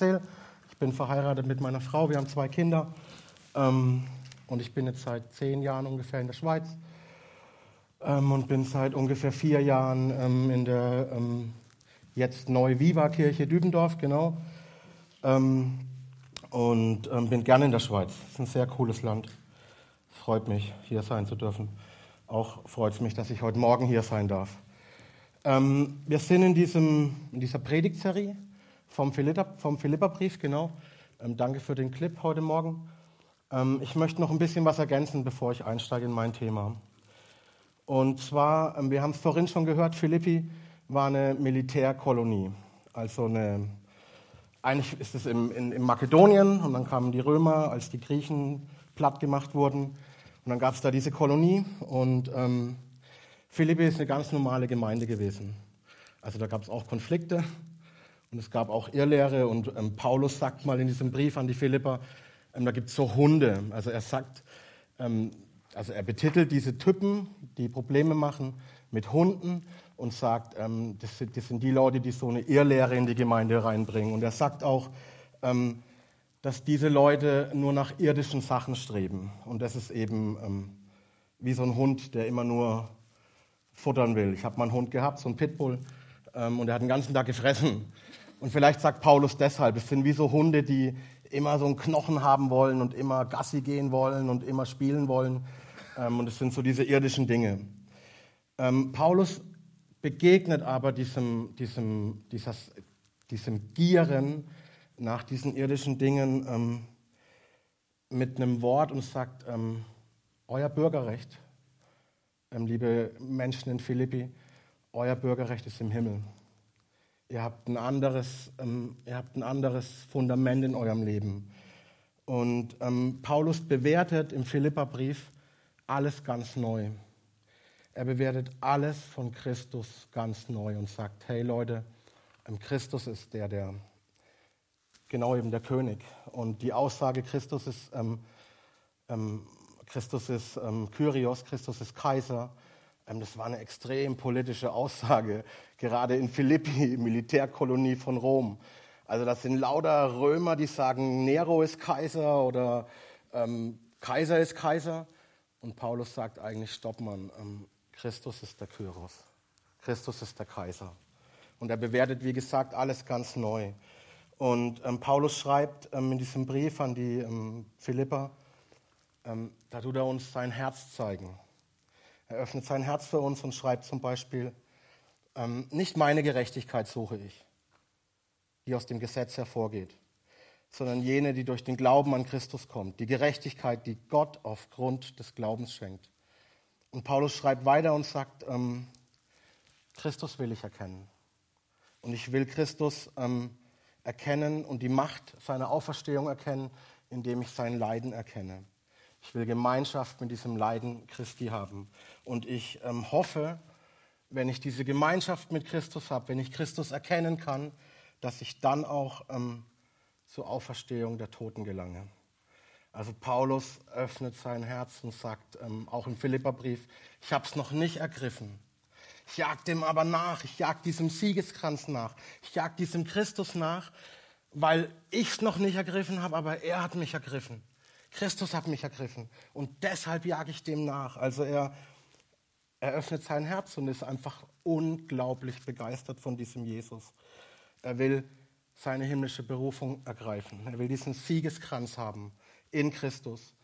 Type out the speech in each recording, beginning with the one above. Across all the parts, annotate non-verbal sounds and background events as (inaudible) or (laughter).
Ich bin verheiratet mit meiner Frau, wir haben zwei Kinder ähm, und ich bin jetzt seit zehn Jahren ungefähr in der Schweiz ähm, und bin seit ungefähr vier Jahren ähm, in der ähm, jetzt Neu-Viva-Kirche Dübendorf, genau. Ähm, und ähm, bin gerne in der Schweiz. Es ist ein sehr cooles Land. Freut mich, hier sein zu dürfen. Auch freut es mich, dass ich heute Morgen hier sein darf. Wir sind in, diesem, in dieser Predigtserie vom, Philippa, vom Philipperbrief, genau. Ähm, danke für den Clip heute Morgen. Ähm, ich möchte noch ein bisschen was ergänzen, bevor ich einsteige in mein Thema. Und zwar, ähm, wir haben es vorhin schon gehört, Philippi war eine Militärkolonie. Also eine, eigentlich ist es im, in, in Makedonien und dann kamen die Römer, als die Griechen platt gemacht wurden. Und dann gab es da diese Kolonie und ähm, Philippi ist eine ganz normale Gemeinde gewesen. Also da gab es auch Konflikte und es gab auch Irrlehre und ähm, Paulus sagt mal in diesem Brief an die Philipper, ähm, da gibt es so Hunde. Also er sagt, ähm, also er betitelt diese Typen, die Probleme machen, mit Hunden und sagt, ähm, das, sind, das, sind, die Leute, die so eine Irrlehre in die Gemeinde reinbringen. Und er sagt auch, ähm, dass diese Leute nur nach irdischen Sachen streben. Und das ist eben ähm, wie so ein Hund, der immer nur futtern will. Ich habe mal einen Hund gehabt, so einen Pitbull, und er hat den ganzen Tag gefressen. Und vielleicht sagt Paulus deshalb, es sind wie so Hunde, die immer so einen Knochen haben wollen und immer Gassi gehen wollen und immer spielen wollen. Ähm, und es sind so diese irdischen Dinge. Ähm, Paulus begegnet aber diesem, diesem, dieses, diesem Gieren nach diesen irdischen Dingen ähm, mit einem Wort und sagt, euer Bürgerrecht, liebe Menschen in Philippi, euer Bürgerrecht ist im Himmel. Ihr habt ein anderes, ähm, ihr habt ein anderes Fundament in eurem Leben. Und ähm, Paulus bewertet im Philipperbrief alles ganz neu. Er bewertet alles von Christus ganz neu und sagt, hey Leute, ähm, Christus ist der, der, genau eben der König. Und die Aussage, Christus ist, ähm, ähm, Christus ist ähm, Kyrios, Christus ist Kaiser, das war eine extrem politische Aussage, gerade in Philippi, (laughs) Militärkolonie von Rom. Also das sind lauter Römer, die sagen, Nero ist Kaiser oder ähm, Kaiser ist Kaiser. Und Paulus sagt eigentlich, stopp man, ähm, Christus ist der Kyros. Christus ist der Kaiser. Und er bewertet, wie gesagt, alles ganz neu. Und ähm, Paulus schreibt ähm, in diesem Brief an die ähm, Philipper, ähm, da tut er uns sein Herz zeigen. Er öffnet sein Herz für uns und schreibt zum Beispiel, ähm, nicht meine Gerechtigkeit suche ich, die aus dem Gesetz hervorgeht, sondern jene, die durch den Glauben an Christus kommt, die Gerechtigkeit, die Gott aufgrund des Glaubens schenkt. Und Paulus schreibt weiter und sagt, ähm, Christus will ich erkennen. Und ich will Christus ähm, erkennen und die Macht seiner Auferstehung erkennen, indem ich sein Leiden erkenne. Ich will Gemeinschaft mit diesem Leiden Christi haben. Und ich ähm, hoffe, wenn ich diese Gemeinschaft mit Christus habe, wenn ich Christus erkennen kann, dass ich dann auch ähm, zur Auferstehung der Toten gelange. Also Paulus öffnet sein Herz und sagt, ähm, auch im Philipperbrief, ich habe es noch nicht ergriffen. Ich jag dem aber nach, ich jag diesem Siegeskranz nach, ich jag diesem Christus nach, weil ich es noch nicht ergriffen habe, aber er hat mich ergriffen. Christus hat mich ergriffen und deshalb jage ich dem nach. Also er, er öffnet sein Herz und ist einfach unglaublich begeistert von diesem Jesus. Er will seine himmlische Berufung ergreifen. Er will diesen Siegeskranz haben in Christus,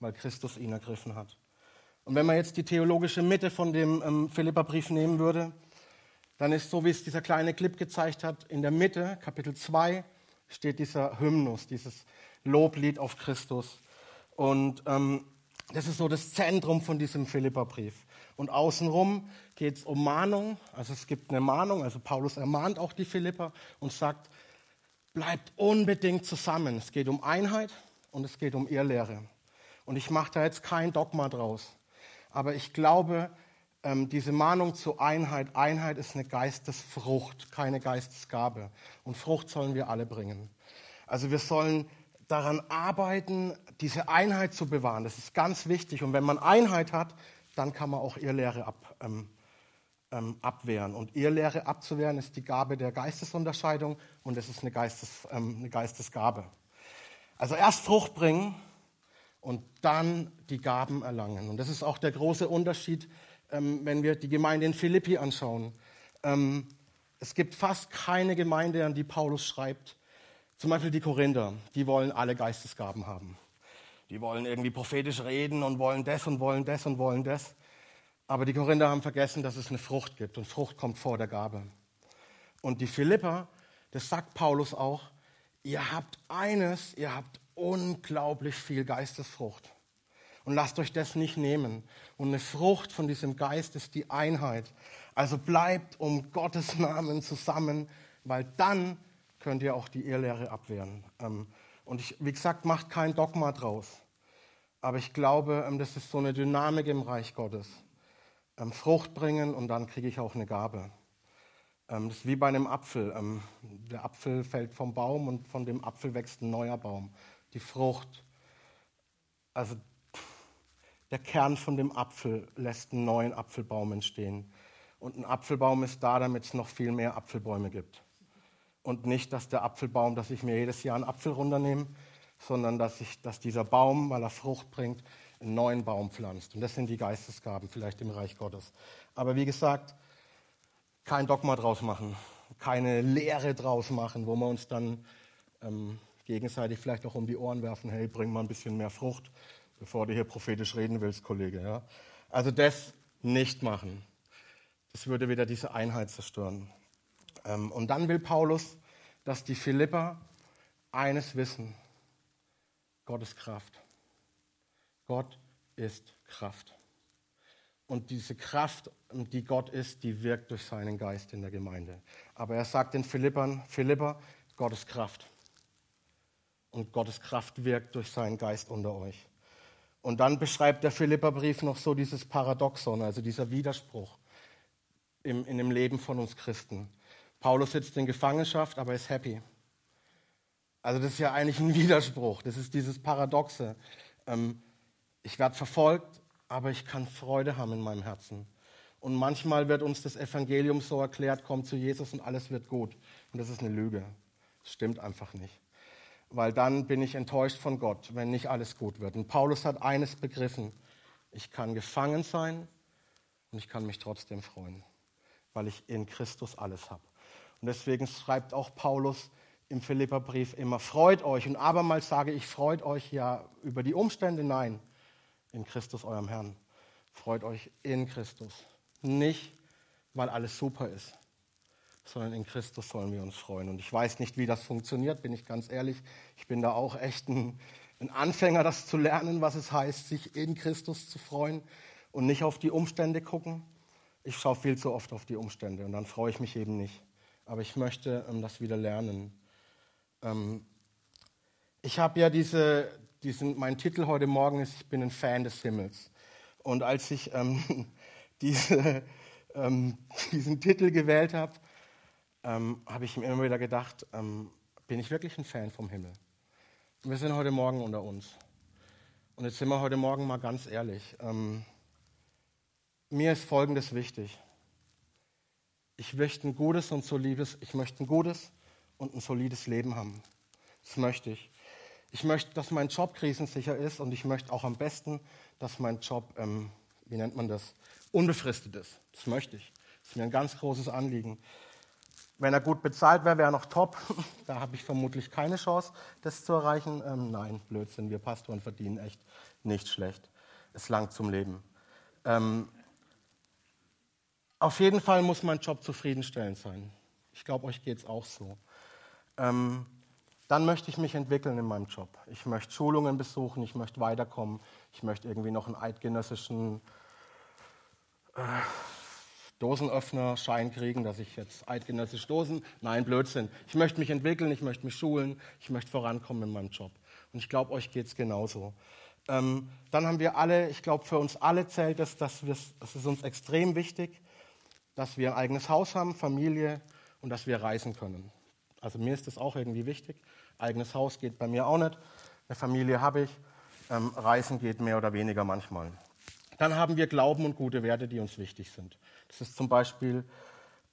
weil Christus ihn ergriffen hat. Und wenn man jetzt die theologische Mitte von dem ähm, Philipperbrief nehmen würde, dann ist so, wie es dieser kleine Clip gezeigt hat, in der Mitte, Kapitel 2, steht dieser Hymnus, dieses Loblied auf Christus. Und ähm, das ist so das Zentrum von diesem Philipperbrief. Und außenrum geht es um Mahnung. Also es gibt eine Mahnung. Also Paulus ermahnt auch die Philipper und sagt, bleibt unbedingt zusammen. Es geht um Einheit und es geht um Irrlehre. Und ich mache da jetzt kein Dogma draus. Aber ich glaube, ähm, diese Mahnung zur Einheit, Einheit ist eine Geistesfrucht, keine Geistesgabe. Und Frucht sollen wir alle bringen. Also wir sollen daran arbeiten, diese Einheit zu bewahren. Das ist ganz wichtig. Und wenn man Einheit hat, dann kann man auch Irrlehre ab, ähm, ähm, abwehren. Und Irrlehre abzuwehren ist die Gabe der Geistesunterscheidung und es ist eine, Geistes, ähm, eine Geistesgabe. Also erst Frucht bringen und dann die Gaben erlangen. Und das ist auch der große Unterschied, ähm, wenn wir die Gemeinde in Philippi anschauen. Ähm, es gibt fast keine Gemeinde, an die Paulus schreibt. Zum Beispiel die Korinther, die wollen alle Geistesgaben haben. Die wollen irgendwie prophetisch reden und wollen das und wollen das und wollen das. Aber die Korinther haben vergessen, dass es eine Frucht gibt und Frucht kommt vor der Gabe. Und die Philipper, das sagt Paulus auch, ihr habt eines, ihr habt unglaublich viel Geistesfrucht. Und lasst euch das nicht nehmen. Und eine Frucht von diesem Geist ist die Einheit. Also bleibt um Gottes Namen zusammen, weil dann könnt ihr auch die Irrlehre abwehren. Ähm, und ich, wie gesagt, macht kein Dogma draus. Aber ich glaube, ähm, das ist so eine Dynamik im Reich Gottes. Ähm, Frucht bringen und dann kriege ich auch eine Gabe. Das ist wie bei einem Apfel. Der Apfel fällt vom Baum und von dem Apfel wächst ein neuer Baum. Die Frucht. Also der Kern von dem Apfel lässt einen neuen Apfelbaum entstehen. Und ein Apfelbaum ist da, damit es noch viel mehr Apfelbäume gibt. Und nicht, dass der Apfelbaum, dass ich mir jedes Jahr einen Apfel runternehme, sondern dass, ich, dass dieser Baum, weil er Frucht bringt, einen neuen Baum pflanzt. Und das sind die Geistesgaben vielleicht im Reich Gottes. Aber wie gesagt, kein Dogma draus machen, keine Lehre draus machen, wo wir uns dann ähm, gegenseitig vielleicht auch um die Ohren werfen, hey, bring mal ein bisschen mehr Frucht, bevor du hier prophetisch reden willst, Kollege. Ja? Also das nicht machen. Das würde wieder diese Einheit zerstören. Ähm, und dann will Paulus, dass die Philipper eines wissen. Gott ist Kraft. Gott ist Kraft. Und diese Kraft, die Gott ist, die wirkt durch seinen Geist in der Gemeinde. Aber er sagt den Philippern, Philipper, Gott ist Kraft. Und Gottes Kraft wirkt durch seinen Geist unter euch. Und dann beschreibt der Philipperbrief noch so dieses Paradoxon, also dieser Widerspruch in dem Leben von uns Christen. Paulus sitzt in Gefangenschaft, aber ist happy. Also das ist ja eigentlich ein (laughs) Widerspruch. Das ist dieses Paradoxe. Ähm, ich werde verfolgt, aber ich kann Freude haben in meinem Herzen. Und manchmal wird uns das Evangelium so erklärt, komm zu Jesus und alles wird gut. Und das ist eine Lüge. Das stimmt einfach nicht weil dann bin ich enttäuscht von Gott, wenn nicht alles gut wird. Und Paulus hat eines begriffen, ich kann gefangen sein und ich kann mich trotzdem freuen, weil ich in Christus alles habe. Und deswegen schreibt auch Paulus im Philipperbrief immer, freut euch. Und abermals sage ich, freut euch ja über die Umstände, nein, in Christus eurem Herrn. Freut euch in Christus. Nicht, weil alles super ist, sondern in Christus sollen wir uns freuen. Und ich weiß nicht, wie das funktioniert, bin ich ganz ehrlich. Ich bin da auch echt ein, ein Anfänger, das zu lernen, was es heißt, sich in Christus zu freuen und nicht auf die Umstände gucken. Ich schaue viel zu oft auf die Umstände und dann freue ich mich eben nicht. Aber ich möchte ähm, das wieder lernen. Ähm, ich habe ja diese, diesen, mein Titel heute Morgen ist, ich bin ein Fan des Himmels. Und als ich ähm, (laughs) diese, ähm, diesen Titel gewählt habe, ähm, habe ich mir immer wieder gedacht, bin ich wirklich ein Fan vom Himmel? Wir sind heute Morgen unter uns. Und jetzt sind wir heute Morgen mal ganz ehrlich. Ähm, mir ist Folgendes wichtig. Ich möchte ein gutes und solides, ich möchte ein gutes und ein solides Leben haben. Das möchte ich. Ich möchte, dass mein Job krisensicher ist und ich möchte auch am besten, dass mein Job, ähm, wie nennt man das, unbefristet ist. Das möchte ich. Das ist mir ein ganz großes Anliegen. Wenn er gut bezahlt wäre, wäre er noch top. (laughs) da habe ich vermutlich keine Chance, das zu erreichen. Ähm, nein, Blödsinn, wir Pastoren verdienen echt nicht schlecht. Es langt zum Leben. Ähm, auf jeden Fall muss mein Job zufriedenstellend sein. Ich glaube, euch geht es auch so. Ähm, dann möchte ich mich entwickeln in meinem Job. Ich möchte Schulungen besuchen, ich möchte weiterkommen, ich möchte irgendwie noch einen eidgenössischen äh, Dosenöffner-Schein kriegen, dass ich jetzt eidgenössisch Dosen. Nein, Blödsinn. Ich möchte mich entwickeln, ich möchte mich schulen, ich möchte vorankommen in meinem Job. Und ich glaube, euch geht es genauso. Ähm, dann haben wir alle, ich glaube, für uns alle zählt es, dass das ist uns extrem wichtig, dass wir ein eigenes Haus haben, Familie und dass wir reisen können. Also mir ist das auch irgendwie wichtig. Eigenes Haus geht bei mir auch nicht. Eine Familie habe ich. Ähm, reisen geht mehr oder weniger manchmal. Dann haben wir Glauben und gute Werte, die uns wichtig sind. Das ist zum Beispiel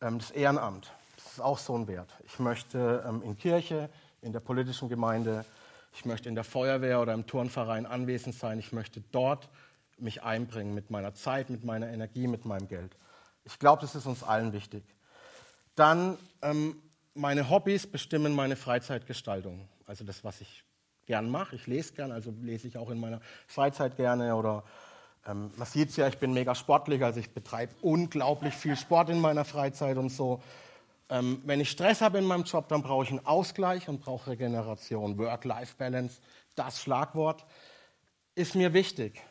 ähm, das Ehrenamt. Das ist auch so ein Wert. Ich möchte ähm, in Kirche, in der politischen Gemeinde, ich möchte in der Feuerwehr oder im Turnverein anwesend sein. Ich möchte dort mich einbringen mit meiner Zeit, mit meiner Energie, mit meinem Geld. Ich glaube, das ist uns allen wichtig. Dann ähm, meine Hobbys bestimmen meine Freizeitgestaltung. Also das, was ich gern mache. Ich lese gern, also lese ich auch in meiner Freizeit gerne oder ähm, man sieht es ja, ich bin mega sportlich, also ich betreibe unglaublich viel Sport in meiner Freizeit und so. Ähm, wenn ich Stress habe in meinem Job, dann brauche ich einen Ausgleich und brauche Regeneration. Work-Life-Balance, das Schlagwort, ist mir wichtig.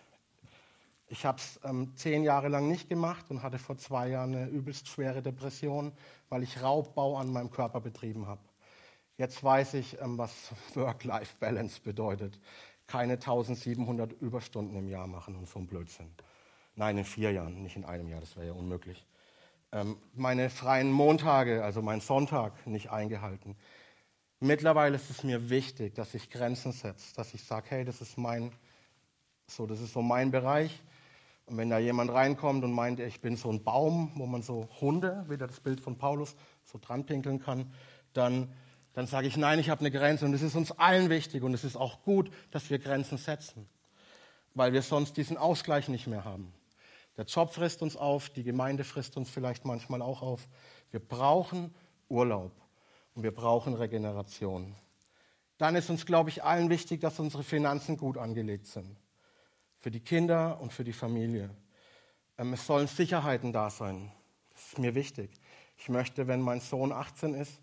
Ich habe es ähm, zehn Jahre lang nicht gemacht und hatte vor zwei Jahren eine übelst schwere Depression, weil ich Raubbau an meinem Körper betrieben habe. Jetzt weiß ich, ähm, was (laughs) Work-Life-Balance bedeutet keine 1700 Überstunden im Jahr machen und so ein Blödsinn. Nein, in vier Jahren, nicht in einem Jahr, das wäre ja unmöglich. Ähm, meine freien Montage, also mein Sonntag, nicht eingehalten. Mittlerweile ist es mir wichtig, dass ich Grenzen setze, dass ich sage, hey, das ist mein, so, das ist so mein Bereich. Und wenn da jemand reinkommt und meint, ich bin so ein Baum, wo man so Hunde, wieder das Bild von Paulus, so dran pinkeln kann, dann dann sage ich, nein, ich habe eine Grenze. Und es ist uns allen wichtig und es ist auch gut, dass wir Grenzen setzen, weil wir sonst diesen Ausgleich nicht mehr haben. Der Job frisst uns auf, die Gemeinde frisst uns vielleicht manchmal auch auf. Wir brauchen Urlaub und wir brauchen Regeneration. Dann ist uns, glaube ich, allen wichtig, dass unsere Finanzen gut angelegt sind. Für die Kinder und für die Familie. Ähm, es sollen Sicherheiten da sein. Das ist mir wichtig. Ich möchte, wenn mein Sohn 18 ist,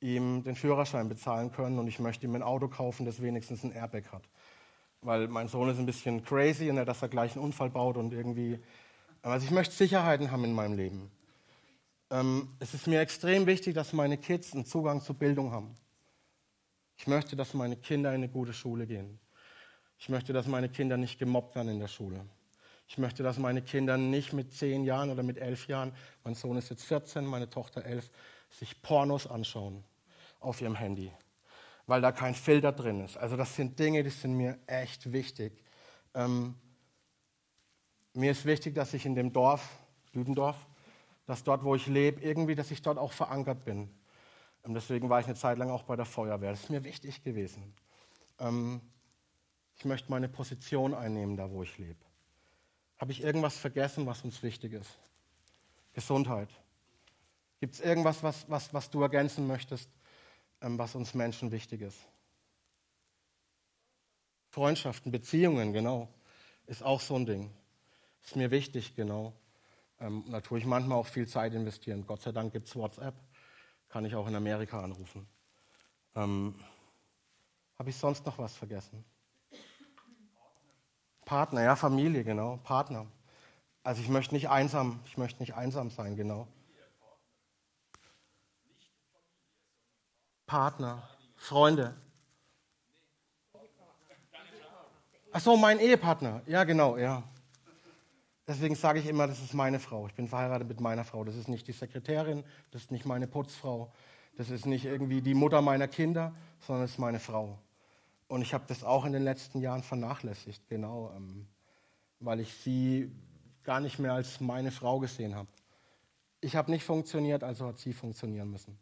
ihm den Führerschein bezahlen können und ich möchte ihm ein Auto kaufen, das wenigstens ein Airbag hat. Weil mein Sohn ist ein bisschen crazy und er, dass er gleich einen Unfall baut und irgendwie. Also ich möchte Sicherheiten haben in meinem Leben. Ähm, es ist mir extrem wichtig, dass meine Kids einen Zugang zur Bildung haben. Ich möchte, dass meine Kinder in eine gute Schule gehen. Ich möchte, dass meine Kinder nicht gemobbt werden in der Schule. Ich möchte, dass meine Kinder nicht mit zehn Jahren oder mit elf Jahren, mein Sohn ist jetzt 14, meine Tochter elf, sich Pornos anschauen auf ihrem Handy, weil da kein Filter drin ist. Also das sind Dinge, die sind mir echt wichtig. Ähm, mir ist wichtig, dass ich in dem Dorf, Lüdendorf, dass dort, wo ich lebe, irgendwie, dass ich dort auch verankert bin. Ähm, deswegen war ich eine Zeit lang auch bei der Feuerwehr. Das ist mir wichtig gewesen. Ähm, ich möchte meine Position einnehmen, da wo ich lebe. Habe ich irgendwas vergessen, was uns wichtig ist? Gesundheit. Gibt es irgendwas, was, was, was du ergänzen möchtest, ähm, was uns Menschen wichtig ist? Freundschaften, Beziehungen, genau, ist auch so ein Ding. Ist mir wichtig, genau. Ähm, da tue ich manchmal auch viel Zeit investieren. Gott sei Dank gibt es WhatsApp, kann ich auch in Amerika anrufen. Ähm, Habe ich sonst noch was vergessen? Partner, ja, Familie, genau, Partner. Also ich möchte nicht einsam, ich möchte nicht einsam sein, genau. Partner, Freunde. Ach so, mein Ehepartner. Ja, genau, ja. Deswegen sage ich immer, das ist meine Frau. Ich bin verheiratet mit meiner Frau. Das ist nicht die Sekretärin, das ist nicht meine Putzfrau, das ist nicht irgendwie die Mutter meiner Kinder, sondern es ist meine Frau. Und ich habe das auch in den letzten Jahren vernachlässigt, genau, ähm, weil ich sie gar nicht mehr als meine Frau gesehen habe. Ich habe nicht funktioniert, also hat sie funktionieren müssen.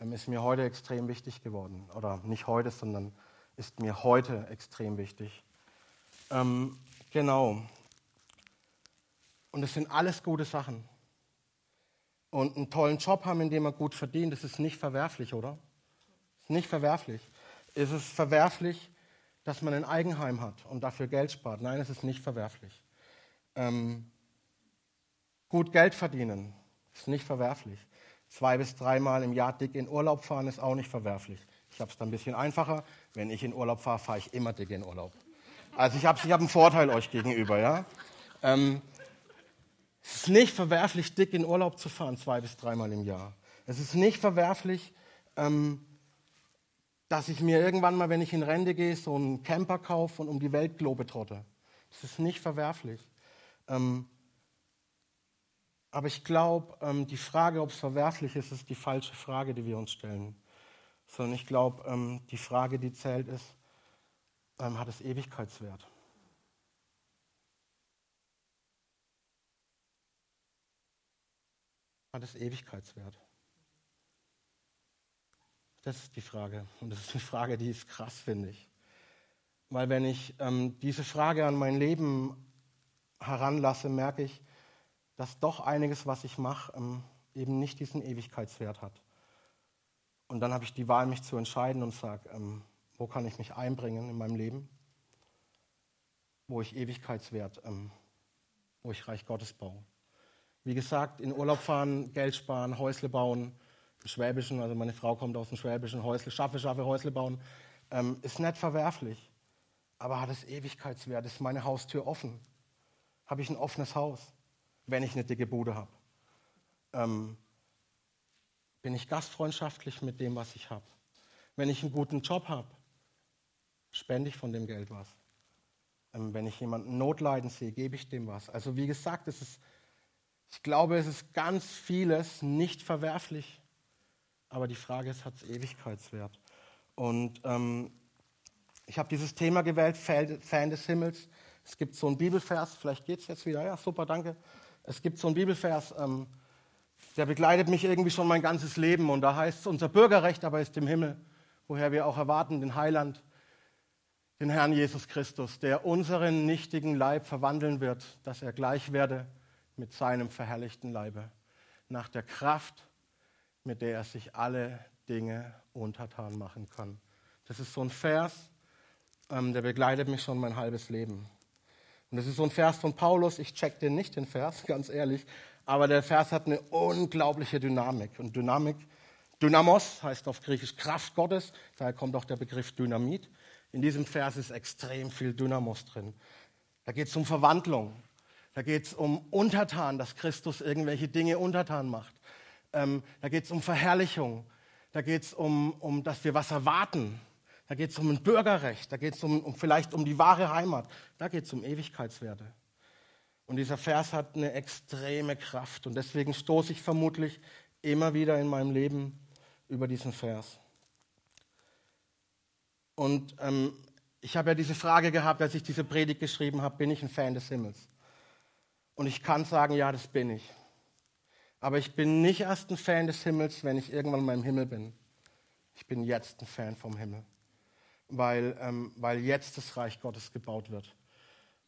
Ähm, ist mir heute extrem wichtig geworden. Oder nicht heute, sondern ist mir heute extrem wichtig. Ähm, genau. Und es sind alles gute Sachen. Und einen tollen Job haben, in dem man gut verdient, das ist nicht verwerflich, oder? Ist nicht verwerflich. Ist es verwerflich, dass man ein Eigenheim hat und dafür Geld spart? Nein, es ist nicht verwerflich. Ähm, gut Geld verdienen ist nicht verwerflich zwei bis dreimal im Jahr dick in Urlaub fahren ist auch nicht verwerflich. Ich habe es dann ein bisschen einfacher. Wenn ich in Urlaub fahre, fahre ich immer dick in Urlaub. Also ich habe ich hab einen Vorteil euch gegenüber. Ja? Ähm, es ist nicht verwerflich, dick in Urlaub zu fahren, zwei bis dreimal im Jahr. Es ist nicht verwerflich, ähm, dass ich mir irgendwann mal, wenn ich in Rente gehe, so einen Camper kaufe und um die Welt globe trotte. Das ist nicht verwerflich. Ähm, aber ich glaube, ähm, die Frage, ob es verwerflich ist, ist die falsche Frage, die wir uns stellen. Sondern ich glaube, ähm, die Frage, die zählt, ist, ähm, hat es Ewigkeitswert? Hat es Ewigkeitswert? Das ist die Frage. Und das ist eine Frage, die ist krass, finde ich. Weil wenn ich ähm, diese Frage an mein Leben heranlasse, merke ich, dass doch einiges, was ich mache, ähm, eben nicht diesen Ewigkeitswert hat. Und dann habe ich die Wahl, mich zu entscheiden und sage, ähm, wo kann ich mich einbringen in meinem Leben, wo ich Ewigkeitswert, ähm, wo ich Reich Gottes baue. Wie gesagt, in Urlaub fahren, Geld sparen, Häusle bauen, Schwäbischen, also meine Frau kommt aus dem Schwäbischen, Häusle, schaffe, schaffe, Häusle bauen, ähm, ist nicht verwerflich, aber hat es Ewigkeitswert, ist meine Haustür offen. Habe ich ein offenes Haus, wenn ich eine dicke Bude habe? Ähm, bin ich gastfreundschaftlich mit dem, was ich habe? Wenn ich einen guten Job habe, spende ich von dem Geld was. Ähm, wenn ich jemanden Notleiden sehe, gebe ich dem was. Also wie gesagt, es ist, ich glaube, es ist ganz vieles nicht verwerflich. Aber die Frage ist, hat es Ewigkeitswert? Und ähm, ich habe dieses Thema gewählt, Fan des Himmels. Es gibt so einen Bibelvers, vielleicht geht es jetzt wieder, ja, super, danke. Es gibt so einen Bibelvers, ähm, der begleitet mich irgendwie schon mein ganzes Leben. Und da heißt es, unser Bürgerrecht aber ist im Himmel, woher wir auch erwarten, den Heiland, den Herrn Jesus Christus, der unseren nichtigen Leib verwandeln wird, dass er gleich werde mit seinem verherrlichten Leibe, nach der Kraft, mit der er sich alle Dinge untertan machen kann. Das ist so ein Vers, ähm, der begleitet mich schon mein halbes Leben. Und das ist so ein Vers von Paulus, ich check den nicht, den Vers, (laughs) ganz ehrlich, aber der Vers hat eine unglaubliche Dynamik. Und Dynamik, Dynamos heißt auf Griechisch Kraft Gottes, daher kommt auch der Begriff Dynamit. In diesem Vers ist extrem viel Dynamos drin. Da geht es um Verwandlung. Da geht es um Untertan, dass Christus irgendwelche Dinge untertan macht. Ähm, da geht es um Verherrlichung. Da geht es um, um, dass wir was erwarten. Da geht es um ein Bürgerrecht. Da geht es um, um, vielleicht um die wahre Heimat. Da geht es um Ewigkeitswerte. Und dieser Vers hat eine extreme Kraft. Und deswegen stoße ich vermutlich immer wieder in meinem Leben über diesen Vers. Und ähm, ich habe ja diese Frage gehabt, als ich diese Predigt geschrieben habe, bin ich ein Fan des Himmels? Und ich kann sagen, ja, das bin ich. Aber ich bin nicht erst ein Fan des Himmels, wenn ich irgendwann mal im Himmel bin. Ich bin jetzt ein Fan vom Himmel, weil, ähm, weil jetzt das Reich Gottes gebaut wird.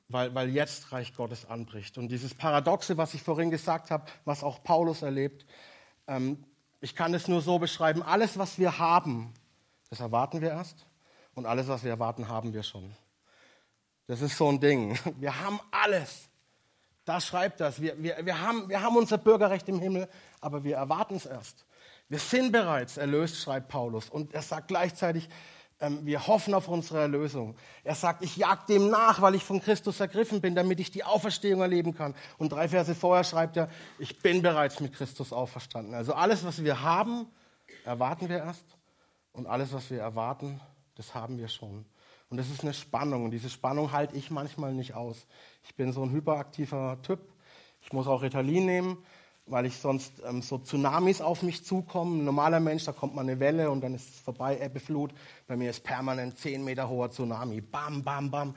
Weil, weil jetzt Reich Gottes anbricht. Und dieses Paradoxe, was ich vorhin gesagt habe, was auch Paulus erlebt, ähm, ich kann es nur so beschreiben, alles, was wir haben, das erwarten wir erst. Und alles, was wir erwarten, haben wir schon. Das ist so ein Ding. Wir haben alles. Da schreibt das. Wir, wir, wir, haben, wir haben unser Bürgerrecht im Himmel, aber wir erwarten es erst. Wir sind bereits erlöst, schreibt Paulus. Und er sagt gleichzeitig, ähm, wir hoffen auf unsere Erlösung. Er sagt, ich jag dem nach, weil ich von Christus ergriffen bin, damit ich die Auferstehung erleben kann. Und drei Verse vorher schreibt er, ich bin bereits mit Christus auferstanden. Also alles, was wir haben, erwarten wir erst. Und alles, was wir erwarten, das haben wir schon. Und das ist eine Spannung. Und diese Spannung halte ich manchmal nicht aus. Ich bin so ein hyperaktiver Typ. Ich muss auch Ritalin nehmen, weil ich sonst ähm, so Tsunamis auf mich zukommen. Ein normaler Mensch, da kommt mal eine Welle und dann ist es vorbei, Ebbeflut. Bei mir ist permanent zehn Meter hoher Tsunami. Bam, bam, bam.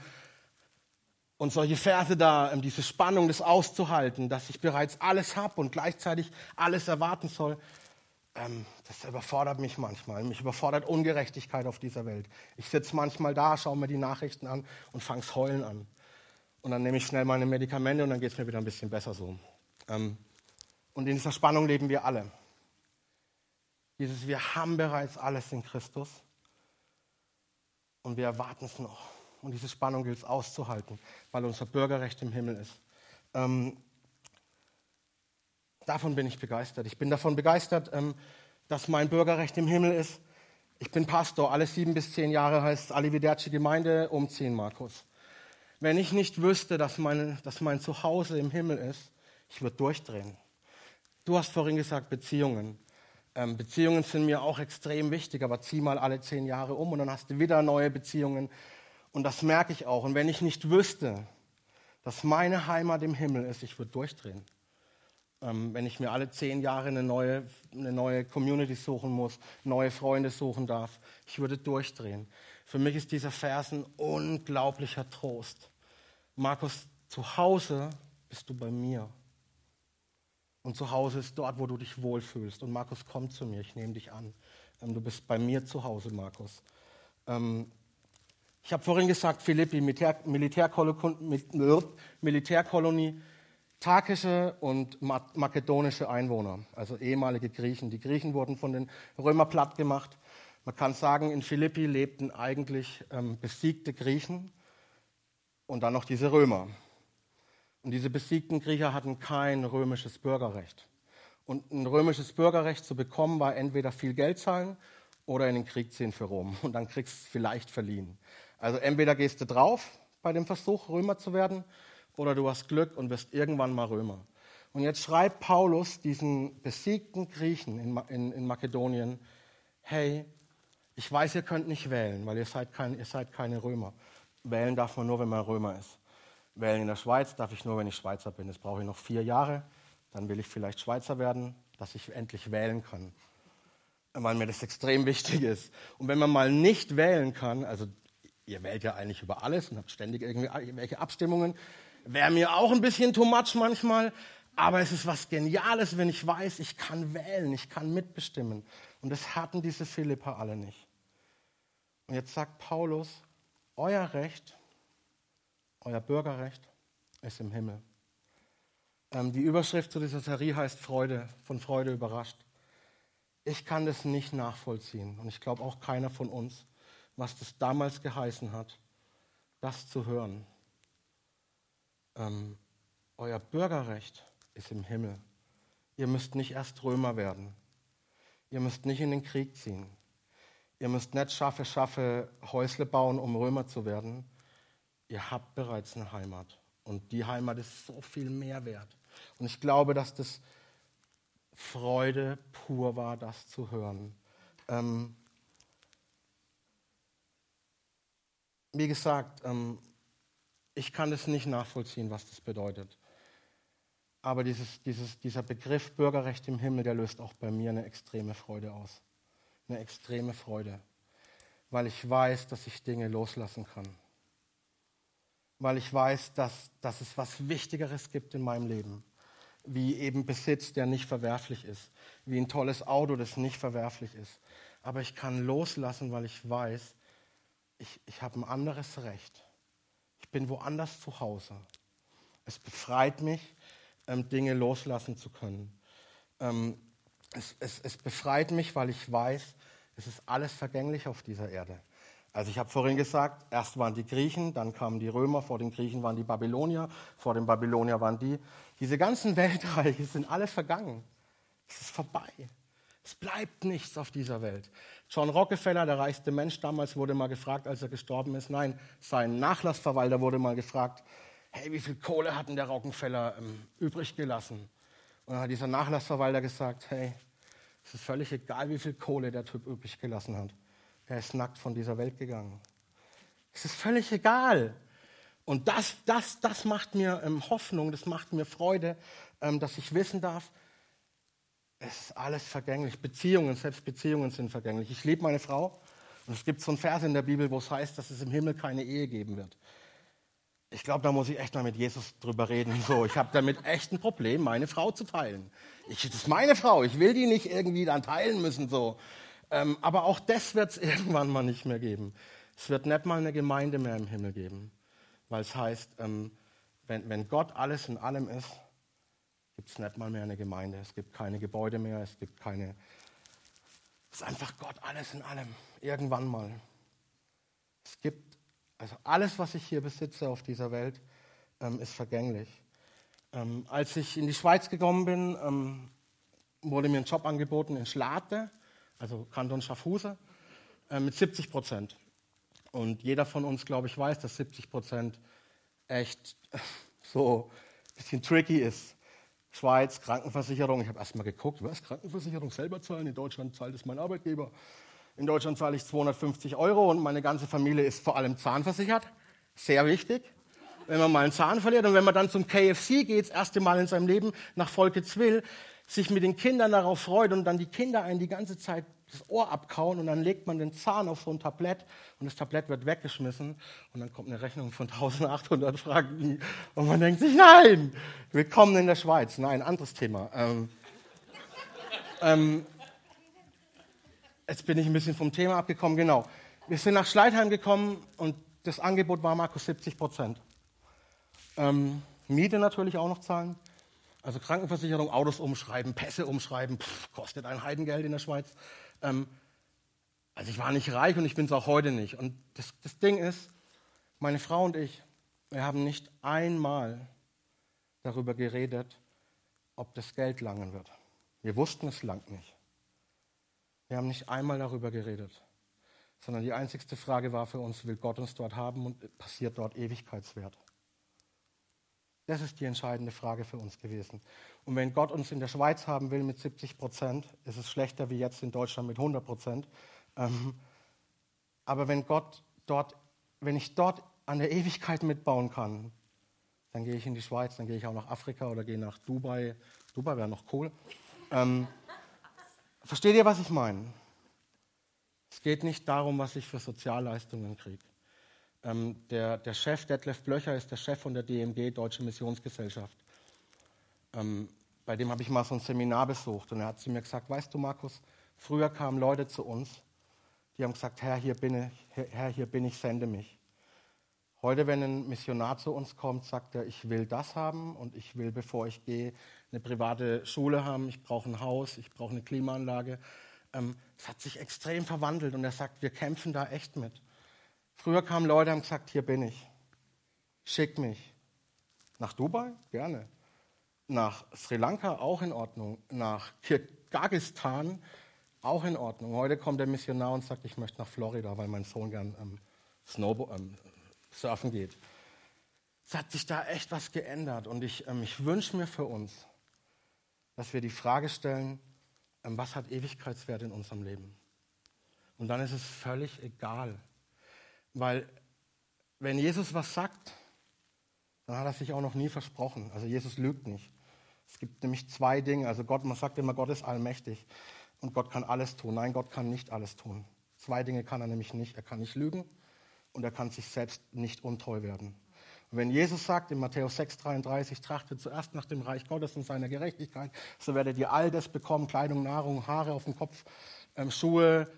Und solche Verse da, ähm, diese Spannung, das auszuhalten, dass ich bereits alles habe und gleichzeitig alles erwarten soll, ähm, das überfordert mich manchmal. Mich überfordert Ungerechtigkeit auf dieser Welt. Ich sitze manchmal da, schaue mir die Nachrichten an und fange heulen an. Und dann nehme ich schnell meine Medikamente und dann geht es mir wieder ein bisschen besser so. Ähm, und in dieser Spannung leben wir alle. Dieses, wir haben bereits alles in Christus und wir erwarten es noch. Und diese Spannung gilt es auszuhalten, weil unser Bürgerrecht im Himmel ist. Ähm, davon bin ich begeistert. Ich bin davon begeistert, ähm, dass mein Bürgerrecht im Himmel ist. Ich bin Pastor, alle sieben bis zehn Jahre heißt Alividerci Gemeinde umziehen, Markus. Wenn ich nicht wüsste, dass mein, dass mein Zuhause im Himmel ist, ich würde durchdrehen. Du hast vorhin gesagt, Beziehungen. Ähm, Beziehungen sind mir auch extrem wichtig, aber zieh mal alle zehn Jahre um und dann hast du wieder neue Beziehungen. Und das merke ich auch. Und wenn ich nicht wüsste, dass meine Heimat im Himmel ist, ich würde durchdrehen ähm, wenn ich mir alle zehn Jahre eine neue, eine neue Community suchen muss, neue Freunde suchen darf. Ich würde durchdrehen. Für mich ist dieser Vers ein unglaublicher Trost. Markus, zu Hause bist du bei mir. Und zu Hause ist dort, wo du dich wohlfühlst. Und Markus, komm zu mir, ich nehme dich an. Ähm, du bist bei mir zu Hause, Markus. Ähm, ich habe vorhin gesagt, Philippi, Militär, Militärkolonie, Takische und makedonische Einwohner, also ehemalige Griechen. Die Griechen wurden von den Römern platt gemacht. Man kann sagen, in Philippi lebten eigentlich ähm, besiegte Griechen und dann noch diese Römer. Und diese besiegten Griecher hatten kein römisches Bürgerrecht. Und ein römisches Bürgerrecht zu bekommen, war entweder viel Geld zahlen oder in den Krieg ziehen für Rom. Und dann kriegst du es vielleicht verliehen. Also entweder gehst du drauf bei dem Versuch, Römer zu werden, oder du hast Glück und wirst irgendwann mal Römer. Und jetzt schreibt Paulus diesen besiegten Griechen in, in, in Makedonien, hey, ich weiß, ihr könnt nicht wählen, weil ihr seid, kein, ihr seid keine Römer. Wählen darf man nur, wenn man Römer ist. Wählen in der Schweiz darf ich nur, wenn ich Schweizer bin. Jetzt brauche ich noch vier Jahre, dann will ich vielleicht Schweizer werden, dass ich endlich wählen kann. Weil mir das extrem wichtig ist. Und wenn man mal nicht wählen kann, also ihr wählt ja eigentlich über alles und habt ständig irgendwelche Abstimmungen, wäre mir auch ein bisschen too much manchmal, aber es ist was Geniales, wenn ich weiß, ich kann wählen, ich kann mitbestimmen. Und das hatten diese Philipper alle nicht. Und jetzt sagt Paulus, euer Recht, euer Bürgerrecht ist im Himmel. Ähm, die Überschrift zu dieser Serie heißt Freude, von Freude überrascht. Ich kann das nicht nachvollziehen und ich glaube auch keiner von uns, was das damals geheißen hat, das zu hören. Ähm, euer Bürgerrecht ist im Himmel. Ihr müsst nicht erst Römer werden. Ihr müsst nicht in den Krieg ziehen. Ihr müsst nicht schaffe, schaffe Häusle bauen, um Römer zu werden. Ihr habt bereits eine Heimat. Und die Heimat ist so viel mehr wert. Und ich glaube, dass das Freude pur war, das zu hören. Ähm, wie gesagt, ähm, ich kann es nicht nachvollziehen, was das bedeutet. Aber dieses, dieses, dieser Begriff Bürgerrecht im Himmel, der löst auch bei mir eine extreme Freude aus. Eine extreme Freude. Weil ich weiß, dass ich Dinge loslassen kann. Weil ich weiß, dass, dass es was Wichtigeres gibt in meinem Leben. Wie eben Besitz, der nicht verwerflich ist. Wie ein tolles Auto, das nicht verwerflich ist. Aber ich kann loslassen, weil ich weiß, ich, ich habe ein anderes Recht. Ich bin woanders zu Hause. Es befreit mich, ähm, Dinge loslassen zu können. Es, es, es befreit mich, weil ich weiß, es ist alles vergänglich auf dieser Erde. Also ich habe vorhin gesagt, erst waren die Griechen, dann kamen die Römer, vor den Griechen waren die Babylonier, vor den Babylonier waren die. Diese ganzen (laughs) Weltreiche sind alle vergangen. Es ist vorbei. Es bleibt nichts auf dieser Welt. John Rockefeller, der reichste Mensch damals, wurde mal gefragt, als er gestorben ist. Nein, sein Nachlassverwalter wurde mal gefragt, hey, wie viel Kohle hat denn der Rockefeller ähm, übrig gelassen? Und dann hat dieser Nachlassverwalter gesagt, hey, es ist völlig egal, wie viel Kohle der Typ übrig gelassen hat. Er ist nackt von dieser Welt gegangen. Es ist völlig egal. Und das, das, das macht mir ähm, Hoffnung, das macht mir Freude, ähm, dass ich wissen darf, es ist alles vergänglich. Beziehungen, selbst Beziehungen sind vergänglich. Ich liebe meine Frau. Und es gibt so einen Vers in der Bibel, wo es heißt, dass es im Himmel keine Ehe geben wird. Ich glaube, da muss ich echt mal mit Jesus drüber reden. So, ich habe damit echt ein Problem, meine Frau zu teilen. Ich, das ist meine Frau. Ich will die nicht irgendwie dann teilen müssen. So. Ähm, aber auch das wird es (laughs) irgendwann mal nicht mehr geben. Es wird nicht mal eine Gemeinde mehr im Himmel geben. Weil es heißt, ähm, wenn, wenn Gott alles in allem ist, gibt es nicht mal mehr eine Gemeinde. Es gibt keine Gebäude mehr. Es gibt keine. Es ist einfach Gott alles in allem. Irgendwann mal. Es gibt also alles, was ich hier besitze auf dieser Welt, ähm, ist vergänglich. Ähm, als ich in die Schweiz gekommen bin, ähm, wurde mir ein Job angeboten in Schlate, also Kanton Schaffhausen, äh, mit 70 Prozent. Und jeder von uns, glaube ich, weiß, dass 70 Prozent echt (laughs) so ein bisschen tricky ist. Schweiz, Krankenversicherung. Ich habe erst mal geguckt, was Krankenversicherung selber zahlen. In Deutschland zahlt es mein Arbeitgeber. In Deutschland zahle ich 250 Euro und meine ganze Familie ist vor allem zahnversichert. Sehr wichtig. Wenn man mal einen Zahn verliert und wenn man dann zum KFC geht, das erste Mal in seinem Leben nach Volketswil, sich mit den Kindern darauf freut und dann die Kinder einen die ganze Zeit das Ohr abkauen und dann legt man den Zahn auf so ein Tablett und das Tablett wird weggeschmissen und dann kommt eine Rechnung von 1800 Franken und man denkt sich, nein, willkommen in der Schweiz. Nein, anderes Thema. Ähm, ähm, jetzt bin ich ein bisschen vom Thema abgekommen, genau. Wir sind nach Schleitheim gekommen und das Angebot war Markus 70 Prozent. Ähm, Miete natürlich auch noch zahlen. Also Krankenversicherung, Autos umschreiben, Pässe umschreiben, pff, kostet ein Heidengeld in der Schweiz. Ähm, also ich war nicht reich und ich bin es auch heute nicht. Und das, das Ding ist, meine Frau und ich, wir haben nicht einmal darüber geredet, ob das Geld langen wird. Wir wussten, es langt nicht. Wir haben nicht einmal darüber geredet, sondern die einzigste Frage war für uns, will Gott uns dort haben und passiert dort Ewigkeitswert? Das ist die entscheidende Frage für uns gewesen. Und wenn Gott uns in der Schweiz haben will mit 70 Prozent, ist es schlechter wie jetzt in Deutschland mit 100 Prozent. Ähm, aber wenn Gott dort, wenn ich dort an der Ewigkeit mitbauen kann, dann gehe ich in die Schweiz, dann gehe ich auch nach Afrika oder gehe nach Dubai. Dubai wäre noch cool. Ähm, versteht ihr, was ich meine? Es geht nicht darum, was ich für Sozialleistungen kriege. Ähm, der, der Chef, Detlef Blöcher, ist der Chef von der DMG, Deutsche Missionsgesellschaft. Ähm, bei dem habe ich mal so ein Seminar besucht und er hat zu mir gesagt, weißt du Markus, früher kamen Leute zu uns, die haben gesagt, Herr, hier bin ich, Herr, hier bin ich, sende mich. Heute, wenn ein Missionar zu uns kommt, sagt er, ich will das haben und ich will, bevor ich gehe, eine private Schule haben, ich brauche ein Haus, ich brauche eine Klimaanlage. Ähm, es hat sich extrem verwandelt und er sagt, wir kämpfen da echt mit. Früher kamen Leute und haben gesagt, hier bin ich. Schick mich. Nach Dubai? Gerne. Nach Sri Lanka? Auch in Ordnung. Nach Kirgisistan? Auch in Ordnung. Heute kommt der Missionar und sagt, ich möchte nach Florida, weil mein Sohn gern ähm, Snowboard, ähm, surfen geht. Es hat sich da echt was geändert und ich, ähm, ich wünsche mir für uns, dass wir die Frage stellen, ähm, was hat Ewigkeitswert in unserem Leben? Und dann ist es völlig egal, weil wenn Jesus was sagt, dann hat er sich auch noch nie versprochen. Also Jesus lügt nicht. Es gibt nämlich zwei Dinge. Also Gott, man sagt immer, Gott ist allmächtig und Gott kann alles tun. Nein, Gott kann nicht alles tun. Zwei Dinge kann er nämlich nicht. Er kann nicht lügen und er kann sich selbst nicht untreu werden. Und wenn Jesus sagt in Matthäus 6,33, trachtet zuerst nach dem Reich Gottes und seiner Gerechtigkeit, so werdet ihr all das bekommen, Kleidung, Nahrung, Haare auf dem Kopf, ähm, Schuhe,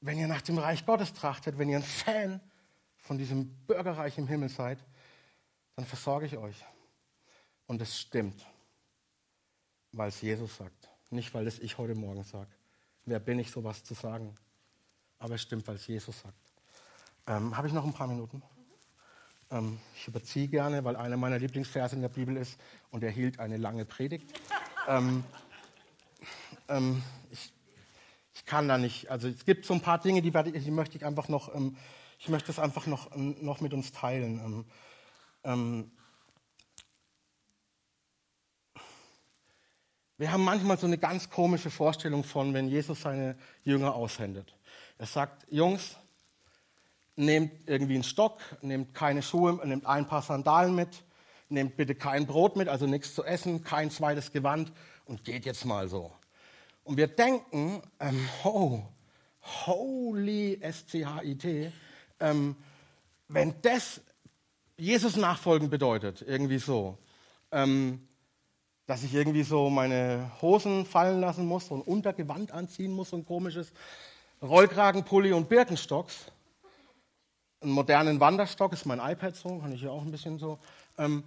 wenn ihr nach dem Reich Gottes trachtet, wenn ihr ein Fan von diesem Bürgerreich im Himmel seid, dann versorge ich euch. Und es stimmt, weil es Jesus sagt, nicht weil es ich heute Morgen sage. Wer bin ich, sowas zu sagen? Aber es stimmt, weil es Jesus sagt. Ähm, Habe ich noch ein paar Minuten? Ähm, ich überziehe gerne, weil einer meiner Lieblingsverse in der Bibel ist und er hielt eine lange Predigt. ähm, ähm ich ich kann da nicht. Also es gibt so ein paar Dinge, die, ich, die möchte ich einfach noch, ähm, ich möchte es einfach noch, ähm, noch mit uns teilen. Ähm, wir haben manchmal so eine ganz komische Vorstellung von, wenn Jesus seine Jünger aussendet. Er sagt, Jungs, nehmt irgendwie einen Stock, nehmt keine Schuhe, nehmt ein paar Sandalen mit, nehmt bitte kein Brot mit, also nichts zu essen, kein zweites Gewand und geht jetzt mal so. Und wir denken, ähm, oh, holy S-C-H-I-T, ähm, wenn das Jesus nachfolgen bedeutet, irgendwie so, ähm, dass ich irgendwie so meine Hosen fallen lassen muss, ein Untergewand anziehen muss, ein komisches Rollkragenpulli und Birkenstocks, einen modernen Wanderstock ist mein iPad so, kann ich hier auch ein bisschen so. Ähm,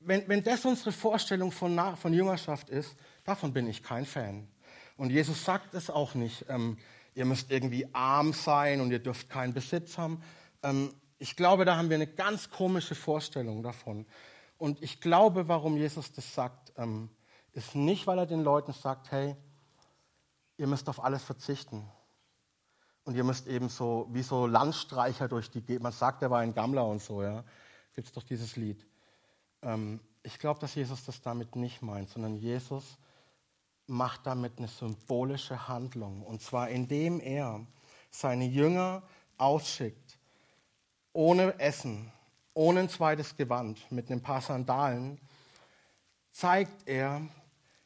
wenn, wenn das unsere Vorstellung von, von Jüngerschaft ist, davon bin ich kein Fan. Und Jesus sagt es auch nicht, ähm, ihr müsst irgendwie arm sein und ihr dürft keinen Besitz haben. Ähm, ich glaube, da haben wir eine ganz komische Vorstellung davon. Und ich glaube, warum Jesus das sagt, ähm, ist nicht, weil er den Leuten sagt, hey, ihr müsst auf alles verzichten. Und ihr müsst eben so, wie so Landstreicher durch die Gegend, man sagt, er war ein Gammler und so, ja, gibt es doch dieses Lied. Ähm, ich glaube, dass Jesus das damit nicht meint, sondern Jesus macht damit eine symbolische Handlung. Und zwar indem er seine Jünger ausschickt, ohne Essen, ohne ein zweites Gewand, mit ein paar Sandalen, zeigt er,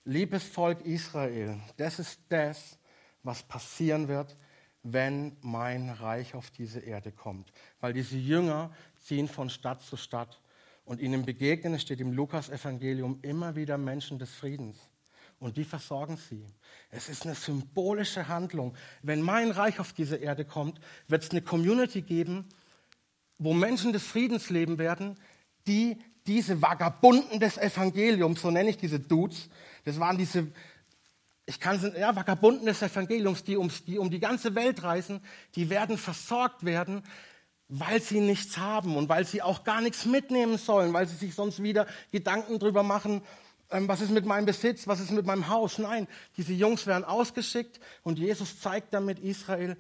Liebes Volk Israel, das ist das, was passieren wird, wenn mein Reich auf diese Erde kommt. Weil diese Jünger ziehen von Stadt zu Stadt und ihnen begegnen, es steht im Lukas-Evangelium, immer wieder Menschen des Friedens. Und die versorgen sie. Es ist eine symbolische Handlung. Wenn mein Reich auf diese Erde kommt, wird es eine Community geben, wo Menschen des Friedens leben werden, die diese Vagabunden des Evangeliums, so nenne ich diese Dudes, das waren diese, ich kann es, ja, Vagabunden des Evangeliums, die, ums, die um die ganze Welt reisen, die werden versorgt werden, weil sie nichts haben und weil sie auch gar nichts mitnehmen sollen, weil sie sich sonst wieder Gedanken drüber machen, ähm, was ist mit meinem Besitz, was ist mit meinem Haus. Nein, diese Jungs werden ausgeschickt und Jesus zeigt damit Israel,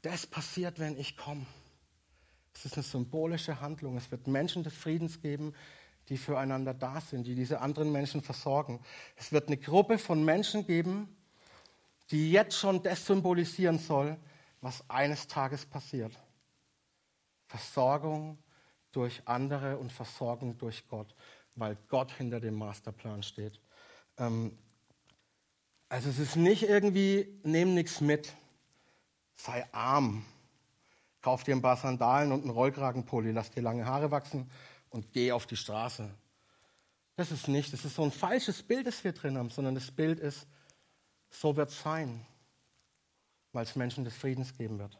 das passiert, wenn ich komme. Es ist eine symbolische Handlung. Es wird Menschen des Friedens geben, die füreinander da sind, die diese anderen Menschen versorgen. Es wird eine Gruppe von Menschen geben, die jetzt schon das symbolisieren soll, was eines Tages passiert. Versorgung durch andere und Versorgung durch Gott, weil Gott hinter dem Masterplan steht. Ähm, also es ist nicht irgendwie, nehm nichts mit, sei arm, kauf dir ein paar Sandalen und einen Rollkragenpulli, lass dir lange Haare wachsen und geh auf die Straße. Das ist nicht, das ist so ein falsches Bild, das wir drin haben, sondern das Bild ist, so wird es sein, weil es Menschen des Friedens geben wird.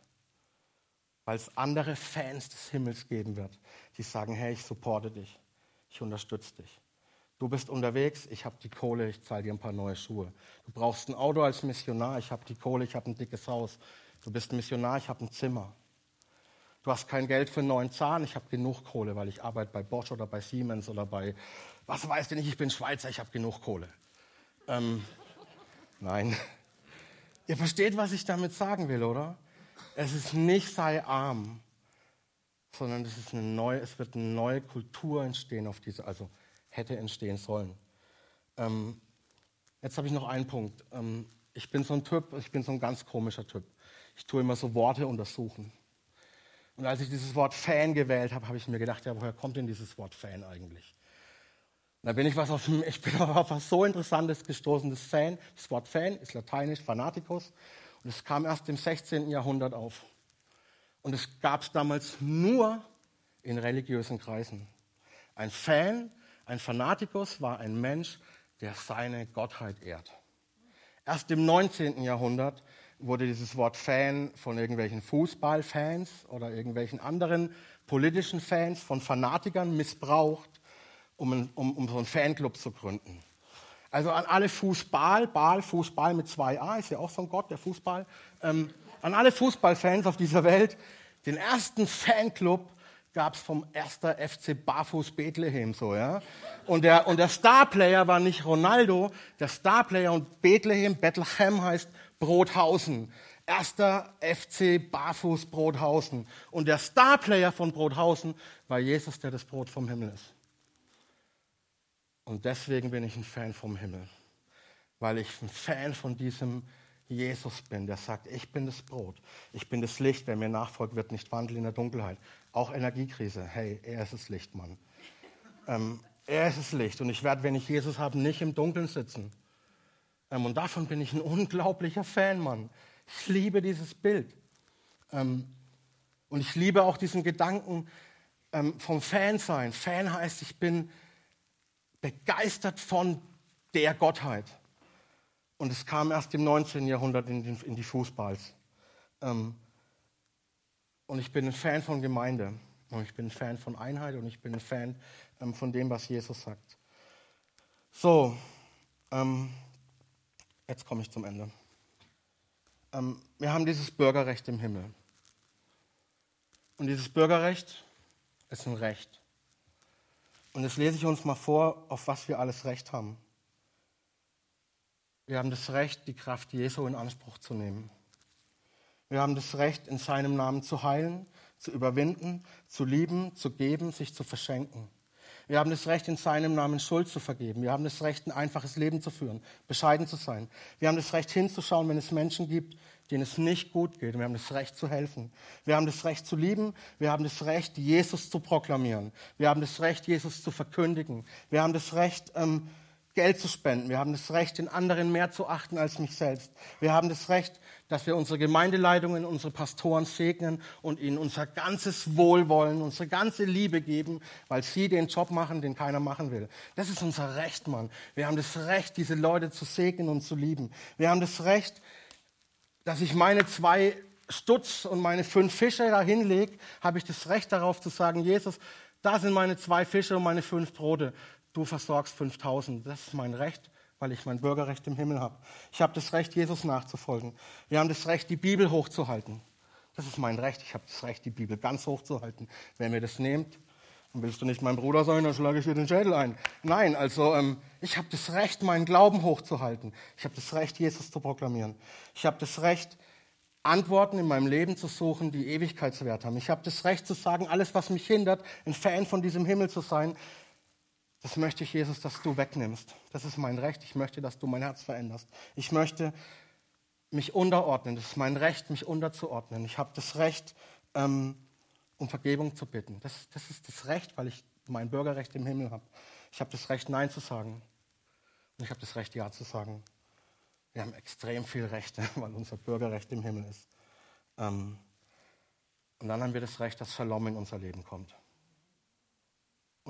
Weil es andere Fans des Himmels geben wird, die sagen, hey, ich supporte dich, ich unterstütze dich. Du bist unterwegs, ich habe die Kohle, ich zahle dir ein paar neue Schuhe. Du brauchst ein Auto als Missionar, ich habe die Kohle, ich habe ein dickes Haus. Du bist Missionar, ich habe ein Zimmer. Du hast kein Geld für einen neuen Zahn, ich habe genug Kohle, weil ich arbeite bei Bosch oder bei Siemens oder bei, was weiß denn ich, ich bin Schweizer, ich habe genug Kohle. Ähm, nein. Ihr versteht, was ich damit sagen will, oder? Es ist nicht sei arm, sondern es, ist eine neue, es wird eine neue Kultur entstehen auf diese, also hätte entstehen sollen. Ähm, jetzt habe ich noch einen Punkt. Ähm, ich bin so ein Typ, ich bin so ein ganz komischer Typ. Ich tue immer so Worte untersuchen. Und als ich dieses Wort Fan gewählt habe, habe ich mir gedacht, ja, woher kommt denn dieses Wort Fan eigentlich? Und da bin ich, was auf, (laughs) ich bin auf was so Interessantes gestoßen. Das Fan, das Wort Fan ist lateinisch Fanaticus und es kam erst im 16. Jahrhundert auf. Und es gab es damals nur in religiösen Kreisen. Ein Fan, ein Fanatikus war ein Mensch, der seine Gottheit ehrt. Erst im 19. Jahrhundert wurde dieses Wort Fan von irgendwelchen Fußballfans oder irgendwelchen anderen politischen Fans, von Fanatikern missbraucht, um, um, um so einen Fanclub zu gründen. Also an alle Fußball, Ball, Fußball mit zwei A, ist ja auch ein Gott, der Fußball. Ähm, an alle Fußballfans auf dieser Welt, den ersten Fanclub gab es vom 1. FC Barfuß Bethlehem so, ja. Und der, und der Starplayer war nicht Ronaldo, der Starplayer und Bethlehem, Bethlehem heißt Brothausen. Erster FC Barfuß Brothausen. Und der Starplayer von Brothausen war Jesus, der das Brot vom Himmel ist. Und deswegen bin ich ein Fan vom Himmel. Weil ich ein Fan von diesem Jesus bin, der sagt, ich bin das Brot, ich bin das Licht, wer mir nachfolgt, wird nicht wandeln in der Dunkelheit. Auch Energiekrise, hey, er ist das Licht, Mann. Ähm, er ist das Licht und ich werde, wenn ich Jesus habe, nicht im Dunkeln sitzen. Ähm, und davon bin ich ein unglaublicher Fan, Mann. Ich liebe dieses Bild. Ähm, und ich liebe auch diesen Gedanken ähm, vom Fansein. Fan heißt, ich bin begeistert von der Gottheit. Und es kam erst im 19. Jahrhundert in, die Fußballs. Und ich bin ein Fan von Gemeinde. Und ich bin ein Fan von Einheit und ich bin ein Fan von dem, was Jesus sagt. So, ähm, Jetzt komme ich zum Ende. Ähm, wir haben dieses Bürgerrecht im Himmel. Und dieses Bürgerrecht ist ein Recht. Und jetzt lese ich uns mal vor, auf was wir alles Recht haben. Wir haben das Recht, die Kraft Jesu in Anspruch zu nehmen. Wir haben das Recht, in seinem Namen zu heilen, zu überwinden, zu lieben, zu geben, sich zu verschenken. Wir haben das Recht, in seinem Namen Schuld zu vergeben. Wir haben das Recht, ein einfaches Leben zu führen, bescheiden zu sein. Wir haben das Recht, hinzuschauen, wenn es Menschen gibt, denen es nicht gut geht. wir haben das Recht zu helfen. Wir haben das Recht zu lieben. Wir haben das Recht, Jesus zu proklamieren. Wir haben das Recht, Jesus zu verkündigen. Wir haben das Recht, ähm, Geld zu spenden. Wir haben das Recht, den anderen mehr zu achten als mich selbst. Wir haben das Recht, dass wir unsere Gemeindeleitungen, unsere Pastoren segnen und ihnen unser ganzes Wohlwollen, unsere ganze Liebe geben, weil sie den Job machen, den keiner machen will. Das ist unser Recht, Mann. Wir haben das Recht, diese Leute zu segnen und zu lieben. Wir haben das Recht, dass ich meine zwei Stutz und meine fünf Fische da hinlege, habe ich das Recht darauf zu sagen, Jesus, da sind meine zwei Fische und meine fünf Brote du versorgst 5000. Das ist mein Recht, weil ich mein Bürgerrecht im Himmel habe. Ich habe das Recht, Jesus nachzufolgen. Wir haben das Recht, die Bibel hochzuhalten. Das ist mein Recht. Ich habe das Recht, die Bibel ganz hochzuhalten. Wer mir das nimmt, dann willst du nicht mein Bruder sein, dann schlage ich dir den Schädel ein. Nein, also ähm, ich habe das Recht, meinen Glauben hochzuhalten. Ich habe das Recht, Jesus zu proklamieren. Ich habe das Recht, Antworten in meinem Leben zu suchen, die Ewigkeitswert haben. Ich habe das Recht zu sagen, alles, was mich hindert, ein Fan von diesem Himmel zu sein, das möchte ich, Jesus, dass du wegnimmst. Das ist mein Recht. Ich möchte, dass du mein Herz veränderst. Ich möchte mich unterordnen. Das ist mein Recht, mich unterzuordnen. Ich habe das Recht, ähm, um Vergebung zu bitten. Das, das ist das Recht, weil ich mein Bürgerrecht im Himmel habe. Ich habe das Recht, Nein zu sagen. Und ich habe das Recht, Ja zu sagen. Wir haben extrem viel Rechte, (laughs) weil unser Bürgerrecht im Himmel ist. Ähm, und dann haben wir das Recht, dass Shalom in unser Leben kommt.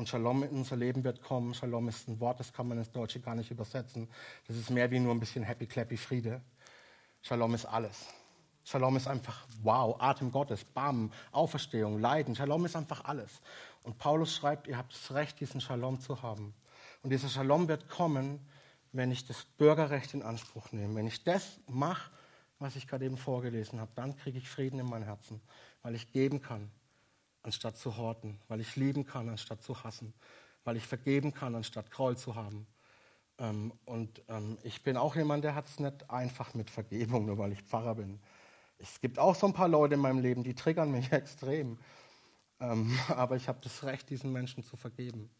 Und Shalom in unser Leben wird kommen. Shalom ist ein Wort, das kann man ins Deutsche gar nicht übersetzen. Das ist mehr wie nur ein bisschen Happy Clappy Friede. Shalom ist alles. Shalom ist einfach wow, Atem Gottes, Bam, Auferstehung, Leiden. Shalom ist einfach alles. Und Paulus schreibt, ihr habt das Recht, diesen Shalom zu haben. Und dieser Shalom wird kommen, wenn ich das Bürgerrecht in Anspruch nehme. Wenn ich das mache, was ich gerade eben vorgelesen habe, dann kriege ich Frieden in mein Herzen, weil ich geben kann anstatt zu horten, weil ich lieben kann, anstatt zu hassen, weil ich vergeben kann, anstatt Groll zu haben. Ähm, und ähm, ich bin auch jemand, der hat es nicht einfach mit Vergebung, nur weil ich Pfarrer bin. Es gibt auch so ein paar Leute in meinem Leben, die triggern mich (laughs) extrem. Ähm, aber ich habe das Recht, diesen Menschen zu vergeben,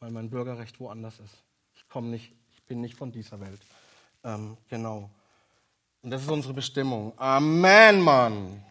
weil mein Bürgerrecht woanders ist. Ich komme nicht, ich bin nicht von dieser Welt. Ähm, genau. Und das ist unsere Bestimmung. Amen, Mann.